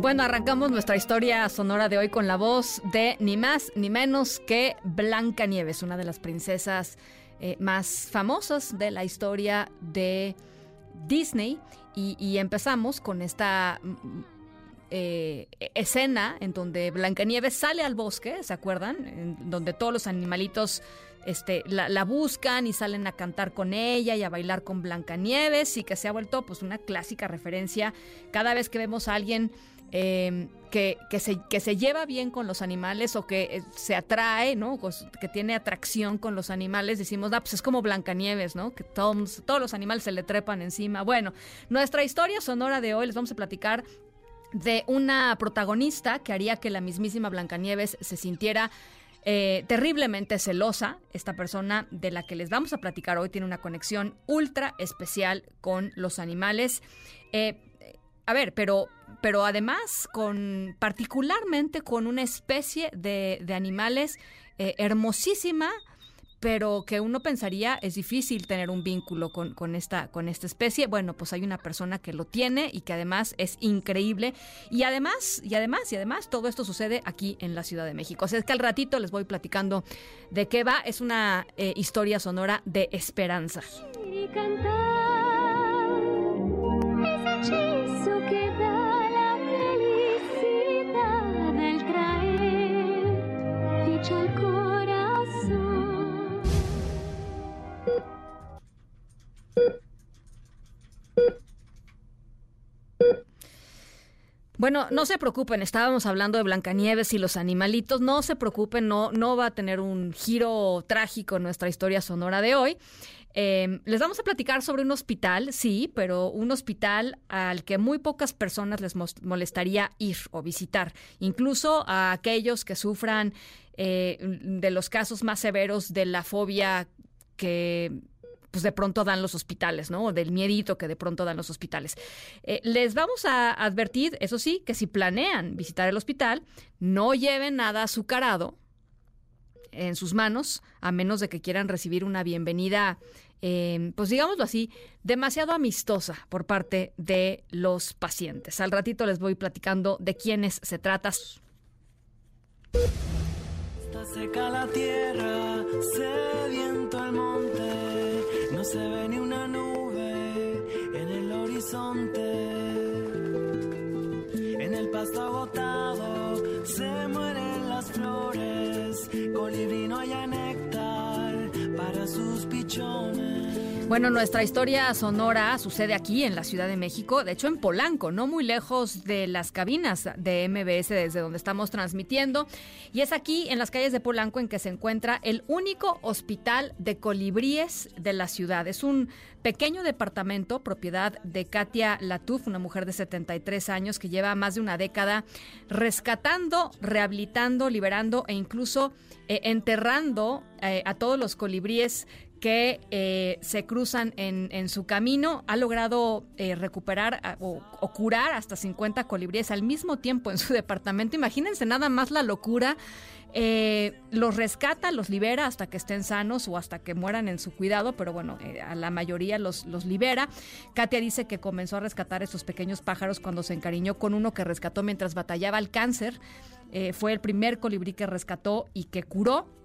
Bueno, arrancamos nuestra historia sonora de hoy con la voz de ni más ni menos que Blanca Nieves, una de las princesas eh, más famosas de la historia de Disney. Y, empezamos con esta eh, escena en donde Blancanieves sale al bosque, ¿se acuerdan? En donde todos los animalitos este, la, buscan y salen a cantar con ella y a bailar con Blancanieves y que se ha vuelto pues una clásica referencia cada vez que vemos a alguien eh, que, que, se, que se lleva bien con los animales o que eh, se atrae, ¿no? Que tiene atracción con los animales, decimos, ah, pues es como Blancanieves, ¿no? Que todos, todos los animales se le trepan encima. Bueno, nuestra historia sonora de hoy les vamos a platicar de una protagonista que haría que la mismísima Blancanieves se sintiera eh, terriblemente celosa. Esta persona de la que les vamos a platicar hoy tiene una conexión ultra especial con los animales. Eh, a ver, pero, pero además con particularmente con una especie de, animales eh, hermosísima, pero que uno pensaría es difícil tener un vínculo con, esta, con esta especie. Bueno, pues hay una persona que lo tiene y que además es increíble. Y además, y además, y además, todo esto sucede aquí en la Ciudad de México. O sea, es que al ratito les voy platicando de qué va. Es una eh, historia sonora de esperanza. y Bueno, no se preocupen, estábamos hablando de Blancanieves y los animalitos, no se preocupen, no, no va a tener un giro trágico nuestra historia sonora de hoy. Eh, les vamos a platicar sobre un hospital, sí, pero un hospital al que muy pocas personas les molestaría ir o visitar, incluso a aquellos que sufran eh, de los casos más severos de la fobia que pues de pronto dan los hospitales, ¿no? O del miedito que de pronto dan los hospitales. Eh, les vamos a advertir, eso sí, que si planean visitar el hospital, no lleven nada azucarado en sus manos, a menos de que quieran recibir una bienvenida, eh, pues digámoslo así, demasiado amistosa por parte de los pacientes. Al ratito les voy platicando de quiénes se trata. Está seca la tierra, se ve ni una nube en el horizonte. En el pasto agotado se mueren las flores, colibrí no haya néctar para sus pichones. Bueno, nuestra historia sonora sucede aquí en la Ciudad de México, de hecho en Polanco, no muy lejos de las cabinas de MBS desde donde estamos transmitiendo. Y es aquí en las calles de Polanco en que se encuentra el único hospital de colibríes de la ciudad. Es un pequeño departamento propiedad de Katia Latuf, una mujer de 73 años que lleva más de una década rescatando, rehabilitando, liberando e incluso eh, enterrando eh, a todos los colibríes que eh, se cruzan en, en, su camino. Ha logrado eh, recuperar o, curar hasta 50 colibríes al mismo tiempo en su departamento. Imagínense nada más la locura. Los rescata, los libera hasta que estén sanos o hasta que mueran en su cuidado, pero bueno, a la mayoría los, los libera. Katia dice que comenzó a rescatar estos pequeños pájaros cuando se encariñó con uno que rescató mientras batallaba el cáncer. Fue el primer colibrí que rescató y que curó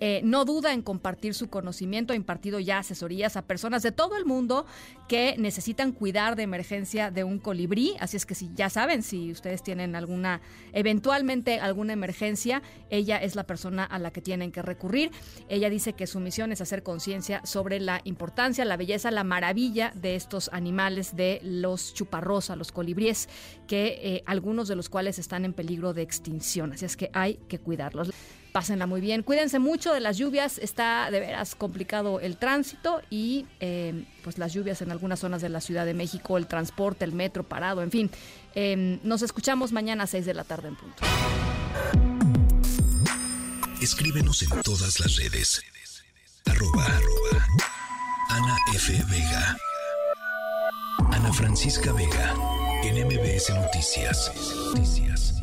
eh, no duda en compartir su conocimiento, ha impartido ya asesorías a personas de todo el mundo que necesitan cuidar de emergencia de un colibrí. Así es que si ya saben, si ustedes tienen alguna, eventualmente alguna emergencia, ella es la persona a la que tienen que recurrir. Ella dice que su misión es hacer conciencia sobre la importancia, la belleza, la maravilla de estos animales, de los chuparrosa, los colibríes, que eh, algunos de los cuales están en peligro de extinción. Así es que hay que cuidarlos. Pásenla muy bien. Cuídense mucho de las lluvias. Está de veras complicado el tránsito y eh, pues las lluvias en algunas zonas de la Ciudad de México, el transporte, el metro parado, en fin. Eh, nos escuchamos mañana a 6 de la tarde en punto. Escríbenos en todas las redes. Arroba, arroba. Ana F. Vega. Ana Francisca Vega. En MBS Noticias. Noticias.